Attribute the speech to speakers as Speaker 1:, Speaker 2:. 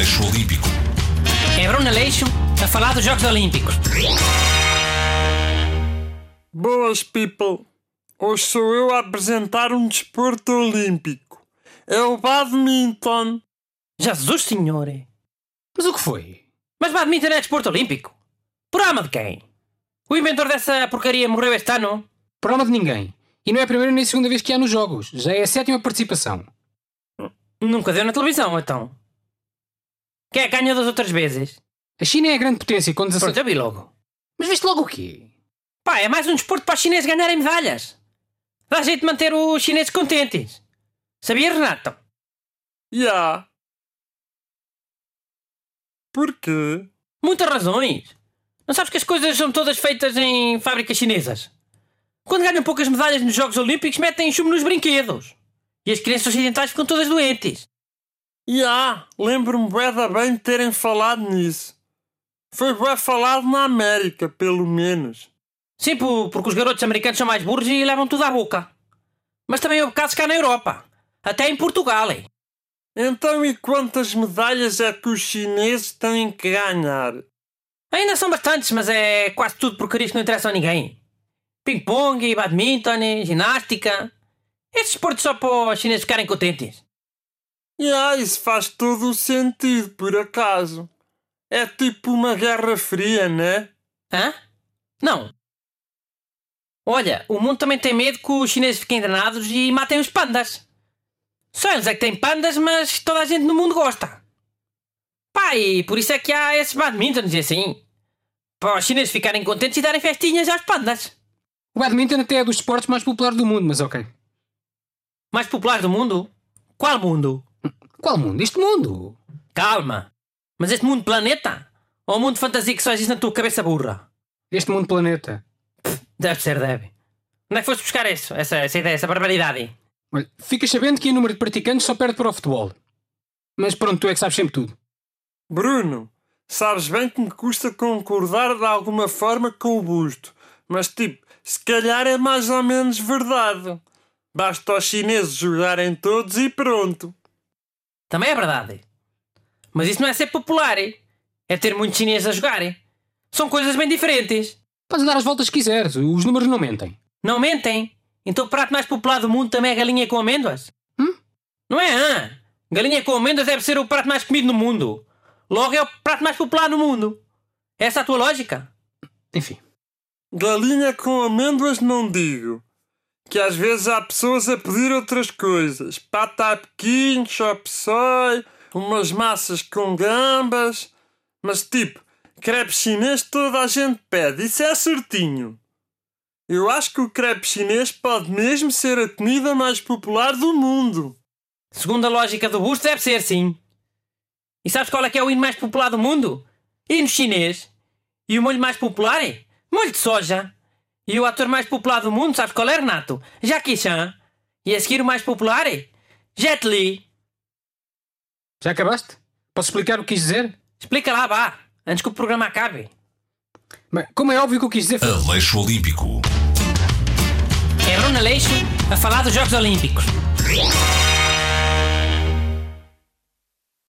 Speaker 1: Aleixo Olímpico.
Speaker 2: É Bruno Aleixo a falar dos Jogos Olímpicos.
Speaker 3: Boas, people! Hoje sou eu a apresentar um desporto olímpico. É o badminton.
Speaker 2: Jesus Senhor!
Speaker 4: Mas o que foi?
Speaker 2: Mas badminton é desporto olímpico? Por alma de quem? O inventor dessa porcaria morreu este ano?
Speaker 4: Por alma de ninguém. E não é a primeira nem a segunda vez que há nos jogos. Já é a sétima participação.
Speaker 2: Nunca deu na televisão, então. Quem é que ganhou das outras vezes?
Speaker 4: A China é a grande potência com 16...
Speaker 2: Pronto, eu vi logo.
Speaker 4: Mas viste logo o quê?
Speaker 2: Pá, é mais um desporto para os chineses ganharem medalhas. Dá jeito de manter os chineses contentes. Sabia, Renato?
Speaker 3: Ya. Porquê?
Speaker 2: Muitas razões. Não sabes que as coisas são todas feitas em fábricas chinesas? Quando ganham poucas medalhas nos Jogos Olímpicos, metem chumbo nos brinquedos. E as crianças ocidentais ficam todas doentes.
Speaker 3: Ya, lembro-me bué da bem de terem falado nisso. Foi bué falado na América, pelo menos.
Speaker 2: Sim, po- porque os garotos americanos são mais burros e levam tudo à boca. Mas também houve casos cá na Europa. Até em Portugal. hein?
Speaker 3: Então e quantas medalhas é que os chineses têm que ganhar?
Speaker 2: Ainda são bastantes, mas é quase tudo porcarias que não interessam a ninguém. Ping-pong, badminton, ginástica. Estes esportes só para os chineses ficarem contentes.
Speaker 3: Ya, isso faz todo o sentido, por acaso. É tipo uma guerra fria, né?
Speaker 2: Hã? Não. Olha, o mundo também tem medo que os chineses fiquem danados e matem os pandas. Só eles é que têm pandas, mas toda a gente no mundo gosta. Pá, e por isso é que há esses badmintons e assim. Para os chineses ficarem contentes e darem festinhas aos pandas.
Speaker 4: O badminton até é dos esportes mais populares do mundo, mas ok.
Speaker 2: Mais populares do mundo? Qual mundo?
Speaker 4: Qual mundo? Este mundo!
Speaker 2: Calma. Mas este mundo planeta? Ou o mundo de fantasia que só existe na tua cabeça burra?
Speaker 4: Este mundo planeta.
Speaker 2: Deve ser, deve. Onde é que foste buscar isso? Essa, essa ideia, essa barbaridade?
Speaker 4: Olha, ficas sabendo que em número de praticantes só perde para o futebol. Mas pronto, tu é que sabes sempre tudo.
Speaker 3: Bruno, sabes bem que me custa concordar de alguma forma com o busto. Mas tipo, se calhar é mais ou menos verdade. Basta os chineses jogarem todos e pronto.
Speaker 2: Também é verdade. Mas isso não é ser popular, hein? é ter muitos chineses a jogarem. São coisas bem diferentes.
Speaker 4: Podes dar as voltas que quiseres, os números não mentem.
Speaker 2: Não mentem? Então o prato mais popular do mundo também é galinha com amêndoas?
Speaker 4: Hum?
Speaker 2: Não é, hã? Galinha com amêndoas deve ser o prato mais comido no mundo. Logo é o prato mais popular no mundo. Essa é a tua lógica?
Speaker 4: Enfim.
Speaker 3: Galinha com amêndoas não digo. Que às vezes há pessoas a pedir outras coisas. Pata a chop soy, umas massas com gambas. Mas tipo, crepe chinês toda a gente pede. Isso é certinho. Eu acho que o crepe chinês pode mesmo ser a comida mais popular do mundo.
Speaker 2: Segundo a lógica do busto, deve ser sim. E sabes qual é que é o hino mais popular do mundo? Hino chinês. E o molho mais popular é molho de soja. E o ator mais popular do mundo, sabes qual é, Renato? Jackie Chan. E a seguir o mais popular é Jet Li.
Speaker 4: Já acabaste? Posso explicar o que quis dizer?
Speaker 2: Explica lá, vá, antes que o programa acabe.
Speaker 4: Bem, como é óbvio que eu quis dizer foi...
Speaker 1: Aleixo Olímpico.
Speaker 2: É Bruno Aleixo a falar dos Jogos Olímpicos.